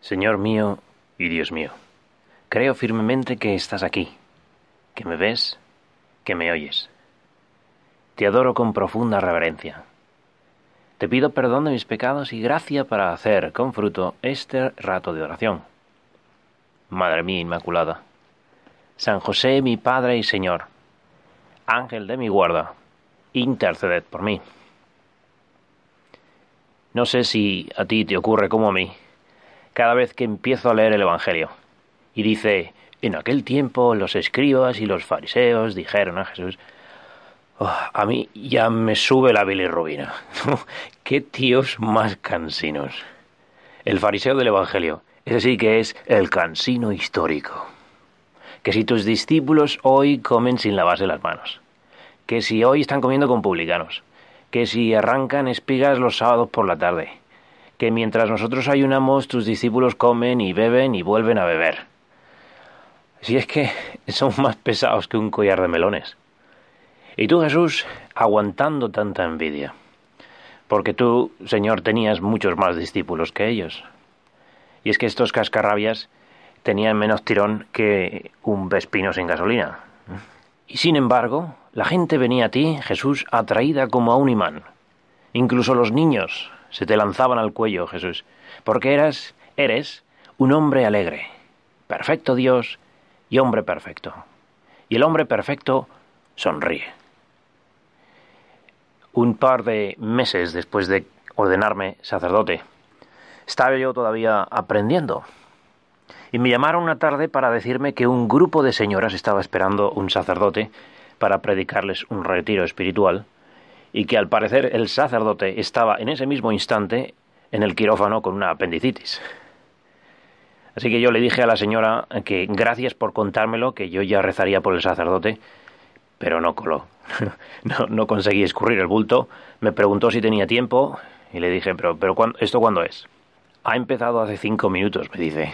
Señor mío y Dios mío, creo firmemente que estás aquí, que me ves, que me oyes. Te adoro con profunda reverencia. Te pido perdón de mis pecados y gracia para hacer con fruto este rato de oración. Madre mía Inmaculada, San José mi Padre y Señor, Ángel de mi guarda, interceded por mí. No sé si a ti te ocurre como a mí, cada vez que empiezo a leer el Evangelio, y dice, en aquel tiempo los escribas y los fariseos dijeron a Jesús, oh, a mí ya me sube la bilirrubina. ¡Qué tíos más cansinos! El fariseo del Evangelio, ese sí que es el cansino histórico. Que si tus discípulos hoy comen sin lavarse las manos, que si hoy están comiendo con publicanos, que si arrancan espigas los sábados por la tarde, que mientras nosotros ayunamos tus discípulos comen y beben y vuelven a beber. Si es que son más pesados que un collar de melones. Y tú, Jesús, aguantando tanta envidia, porque tú, Señor, tenías muchos más discípulos que ellos. Y es que estos cascarrabias tenían menos tirón que un vespino sin gasolina. Y sin embargo, la gente venía a ti, Jesús, atraída como a un imán. Incluso los niños se te lanzaban al cuello, Jesús, porque eras, eres un hombre alegre, perfecto Dios y hombre perfecto. Y el hombre perfecto sonríe. Un par de meses después de ordenarme sacerdote, estaba yo todavía aprendiendo. Y me llamaron una tarde para decirme que un grupo de señoras estaba esperando un sacerdote para predicarles un retiro espiritual y que al parecer el sacerdote estaba en ese mismo instante en el quirófano con una apendicitis. Así que yo le dije a la señora que gracias por contármelo, que yo ya rezaría por el sacerdote, pero no coló. No, conseguí escurrir el bulto. Me preguntó si tenía tiempo y le dije, pero, pero ¿esto cuándo es? Ha empezado hace cinco minutos, me dice.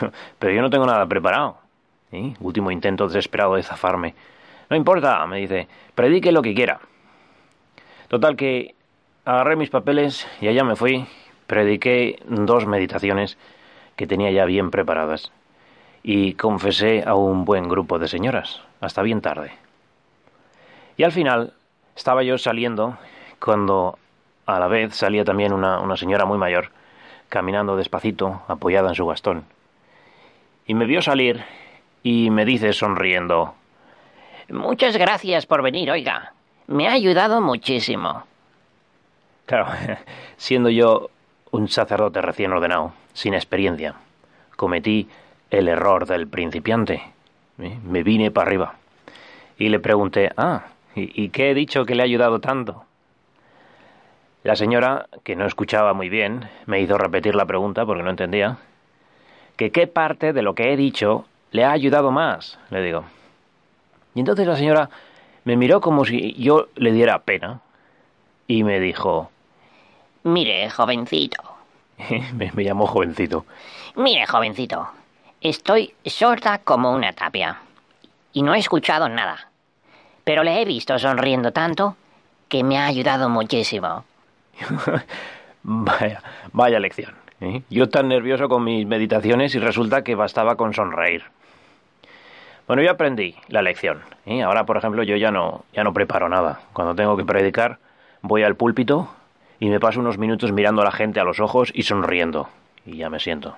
Pero yo no tengo nada preparado. Último intento desesperado de zafarme. No importa, me dice, predique lo que quiera. Total que agarré mis papeles y allá me fui, prediqué dos meditaciones que tenía ya bien preparadas y confesé a un buen grupo de señoras, hasta bien tarde. Y al final estaba yo saliendo cuando a la vez salía también una, una señora muy mayor, caminando despacito, apoyada en su bastón. Y me vio salir y me dice sonriendo, Muchas gracias por venir, oiga. Me ha ayudado muchísimo. Claro, siendo yo un sacerdote recién ordenado, sin experiencia, cometí el error del principiante. ¿eh? Me vine para arriba. Y le pregunté, ah, ¿y, qué he dicho que le ha ayudado tanto? La señora, que no escuchaba muy bien, me hizo repetir la pregunta porque no entendía. ¿Que qué parte de lo que he dicho le ha ayudado más? Le digo. Y entonces la señora me miró como si yo le diera pena y me dijo... Mire, jovencito. me, llamó jovencito. Mire, jovencito, estoy sorda como una tapia y no he escuchado nada. Pero le he visto sonriendo tanto que me ha ayudado muchísimo. vaya, vaya lección. ¿eh? Yo tan nervioso con mis meditaciones y resulta que bastaba con sonreír. Bueno, yo aprendí la lección. ¿eh? Ahora, por ejemplo, yo ya no, ya no preparo nada. Cuando tengo que predicar, voy al púlpito y me paso unos minutos mirando a la gente a los ojos y sonriendo. Y ya me siento.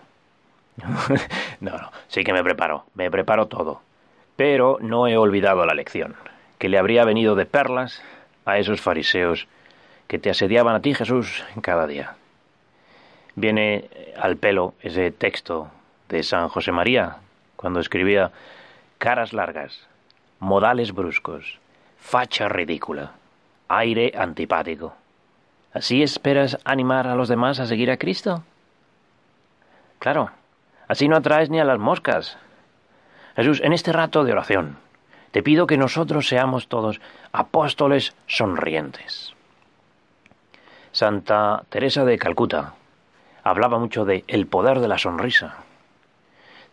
no, no, sí que me preparo, me preparo todo. Pero no he olvidado la lección, que le habría venido de perlas a esos fariseos que te asediaban a ti, Jesús, cada día. Viene al pelo ese texto de San José María, cuando escribía caras largas, modales bruscos, facha ridícula, aire antipático. ¿Así esperas animar a los demás a seguir a Cristo? Claro, así no atraes ni a las moscas. Jesús, en este rato de oración, te pido que nosotros seamos todos apóstoles sonrientes. Santa Teresa de Calcuta hablaba mucho de el poder de la sonrisa.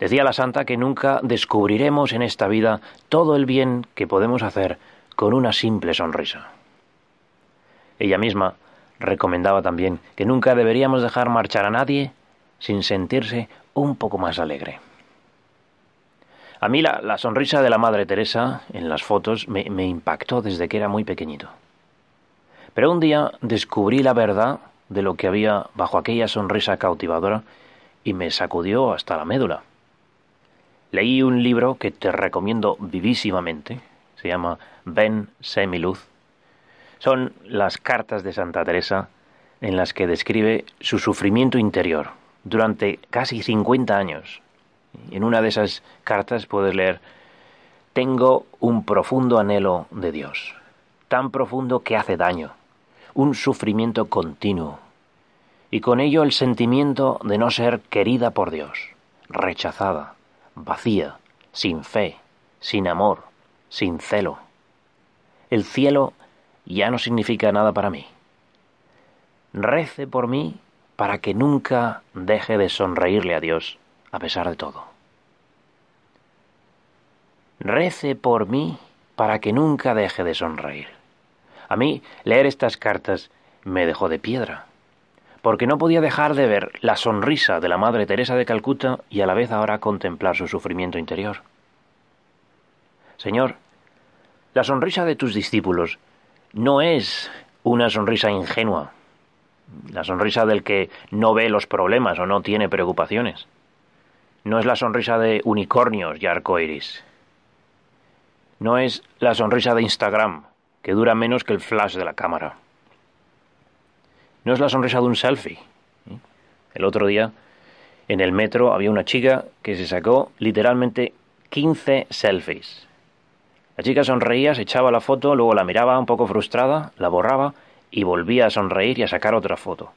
Decía la santa que nunca descubriremos en esta vida todo el bien que podemos hacer con una simple sonrisa. Ella misma recomendaba también que nunca deberíamos dejar marchar a nadie sin sentirse un poco más alegre. A mí la, sonrisa de la Madre Teresa en las fotos me, impactó desde que era muy pequeñito. Pero un día descubrí la verdad de lo que había bajo aquella sonrisa cautivadora y me sacudió hasta la médula. Leí un libro que te recomiendo vivísimamente, se llama Ven, Semiluz. Son las cartas de Santa Teresa en las que describe su sufrimiento interior durante casi 50 años. En una de esas cartas puedes leer, tengo un profundo anhelo de Dios, tan profundo que hace daño, un sufrimiento continuo, y con ello el sentimiento de no ser querida por Dios, rechazada, vacía, sin fe, sin amor, sin celo. El cielo ya no significa nada para mí. Rece por mí para que nunca deje de sonreírle a Dios a pesar de todo. Rece por mí para que nunca deje de sonreír. A mí leer estas cartas me dejó de piedra, porque no podía dejar de ver la sonrisa de la Madre Teresa de Calcuta y a la vez ahora contemplar su sufrimiento interior. Señor, la sonrisa de tus discípulos no es una sonrisa ingenua, la sonrisa del que no ve los problemas o no tiene preocupaciones. No es la sonrisa de unicornios y arcoiris. No es la sonrisa de Instagram, que dura menos que el flash de la cámara. No es la sonrisa de un selfie. El otro día, en el metro, había una chica que se sacó literalmente 15 selfies. La chica sonreía, se echaba la foto, luego la miraba un poco frustrada, la borraba y volvía a sonreír y a sacar otra foto.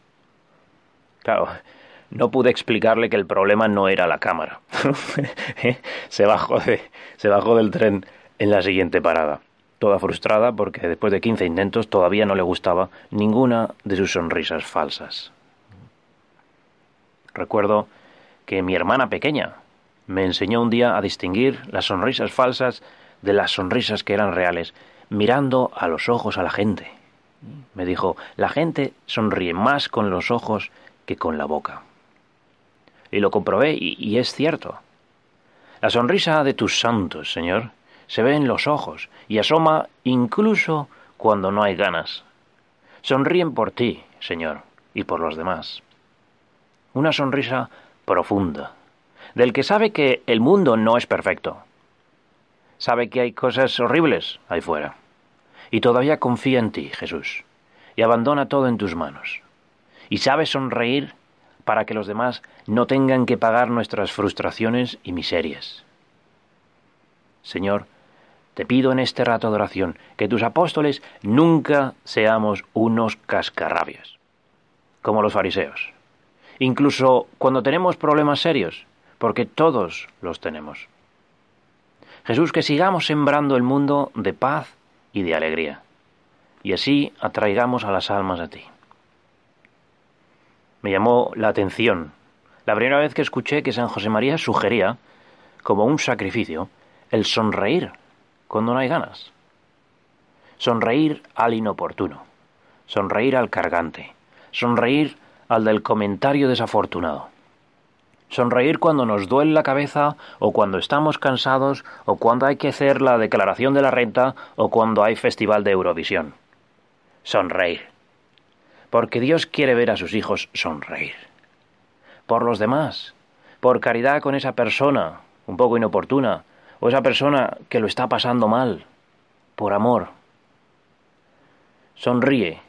Claro, no pude explicarle que el problema no era la cámara. se, bajó se bajó del tren en la siguiente parada, toda frustrada porque después de 15 intentos todavía no le gustaba ninguna de sus sonrisas falsas. Recuerdo que mi hermana pequeña me enseñó un día a distinguir las sonrisas falsas de las sonrisas que eran reales, mirando a los ojos a la gente. Me dijo, la gente sonríe más con los ojos que con la boca. Y lo comprobé, y, y es cierto. La sonrisa de tus santos, Señor, se ve en los ojos y asoma incluso cuando no hay ganas. Sonríen por ti, Señor, y por los demás. Una sonrisa profunda, del que sabe que el mundo no es perfecto, sabe que hay cosas horribles ahí fuera. Y todavía confía en ti, Jesús, y abandona todo en tus manos. Y sabe sonreír para que los demás no tengan que pagar nuestras frustraciones y miserias. Señor, te pido en este rato de oración que tus apóstoles nunca seamos unos cascarrabias, como los fariseos, incluso cuando tenemos problemas serios, porque todos los tenemos. Jesús, que sigamos sembrando el mundo de paz y de alegría, y así atraigamos a las almas a ti. Me llamó la atención la primera vez que escuché que San José María sugería, como un sacrificio, el sonreír cuando no hay ganas. Sonreír al inoportuno, sonreír al cargante, sonreír al del comentario desafortunado. Sonreír cuando nos duele la cabeza o cuando estamos cansados o cuando hay que hacer la declaración de la renta o cuando hay festival de Eurovisión. Sonreír. Porque Dios quiere ver a sus hijos sonreír. Por los demás. Por caridad con esa persona un poco inoportuna o esa persona que lo está pasando mal. Por amor. Sonríe.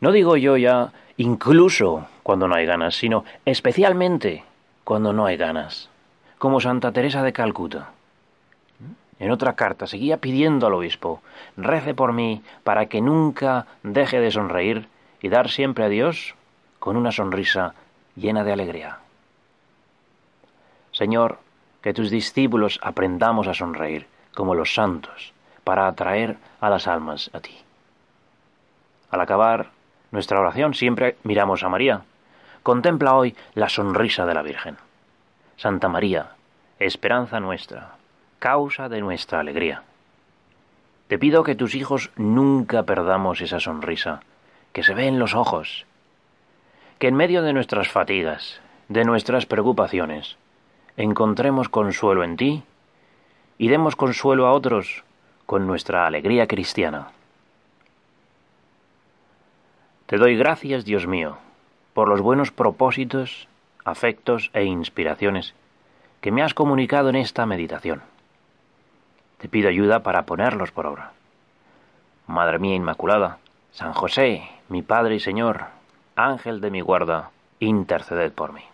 No digo yo ya incluso cuando no hay ganas, sino especialmente cuando no hay ganas, como Santa Teresa de Calcuta. En otra carta seguía pidiendo al obispo, rece por mí para que nunca deje de sonreír y dar siempre a Dios con una sonrisa llena de alegría. Señor, que tus discípulos aprendamos a sonreír como los santos para atraer a las almas a ti. Al acabar nuestra oración siempre miramos a María. Contempla hoy la sonrisa de la Virgen. Santa María, esperanza nuestra, causa de nuestra alegría. Te pido que tus hijos nunca perdamos esa sonrisa que se ve en los ojos, que en medio de nuestras fatigas, de nuestras preocupaciones, encontremos consuelo en ti y demos consuelo a otros con nuestra alegría cristiana. Te doy gracias, Dios mío, por los buenos propósitos, afectos e inspiraciones que me has comunicado en esta meditación. Te pido ayuda para ponerlos por obra. Madre mía Inmaculada, San José, mi Padre y Señor, Ángel de mi guarda, interceded por mí.